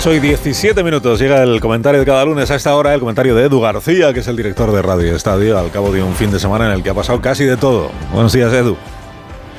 8 y 17 minutos llega el comentario de cada lunes a esta hora, el comentario de Edu García, que es el director de Radio Estadio, al cabo de un fin de semana en el que ha pasado casi de todo. Buenos días, Edu.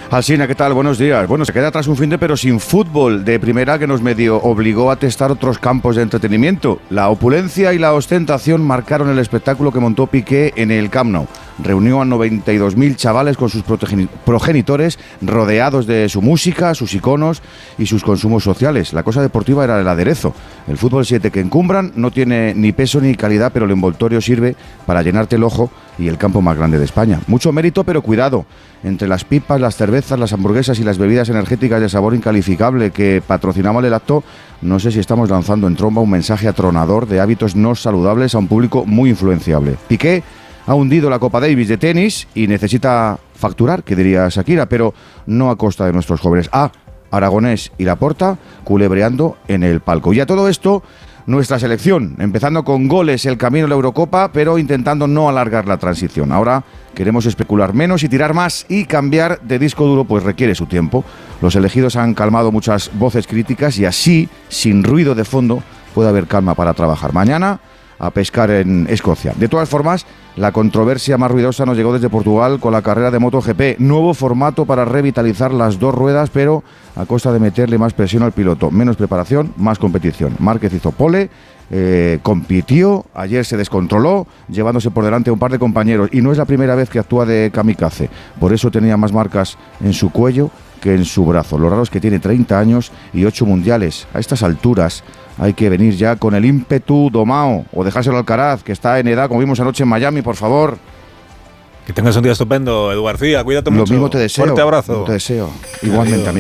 Alsina, ¿qué tal? Buenos días. Bueno, se queda atrás un fin de pero sin fútbol de primera que nos medio obligó a testar otros campos de entretenimiento. La opulencia y la ostentación marcaron el espectáculo que montó Piqué en el Camp Nou. Reunió a 92.000 chavales con sus progenitores rodeados de su música, sus iconos y sus consumos sociales. La cosa deportiva era el aderezo. El fútbol 7 que encumbran no tiene ni peso ni calidad, pero el envoltorio sirve para llenarte el ojo y el campo más grande de España. Mucho mérito, pero cuidado. Entre las pipas, las cervezas, las hamburguesas y las bebidas energéticas de sabor incalificable que patrocinamos el acto, no sé si estamos lanzando en tromba un mensaje atronador de hábitos no saludables a un público muy influenciable. Piqué ha hundido la Copa Davis de tenis y necesita facturar, que diría Shakira, pero no a costa de nuestros jóvenes. Ah, Aragonés y Laporta culebreando en el palco. Y a todo esto nuestra selección, empezando con goles el camino a la Eurocopa, pero intentando no alargar la transición. Ahora queremos especular menos y tirar más y cambiar de disco duro, pues requiere su tiempo. Los elegidos han calmado muchas voces críticas y así, sin ruido de fondo, puede haber calma para trabajar. Mañana a pescar en Escocia. De todas formas, la controversia más ruidosa nos llegó desde Portugal con la carrera de MotoGP. Nuevo formato para revitalizar las dos ruedas, pero a costa de meterle más presión al piloto. Menos preparación, más competición. Márquez hizo pole, eh, compitió, ayer se descontroló, llevándose por delante a un par de compañeros. Y no es la primera vez que actúa de kamikaze. Por eso tenía más marcas en su cuello que en su brazo. Lo raro es que tiene 30 años y 8 mundiales. A estas alturas hay que venir ya con el ímpetu domao o dejárselo al Caraz, que está en edad, como vimos anoche en Miami, por favor. Que tengas un día estupendo, Edu García. Cuídate mucho. Lo mismo te deseo. Fuerte abrazo. te deseo. Igualmente, amigo.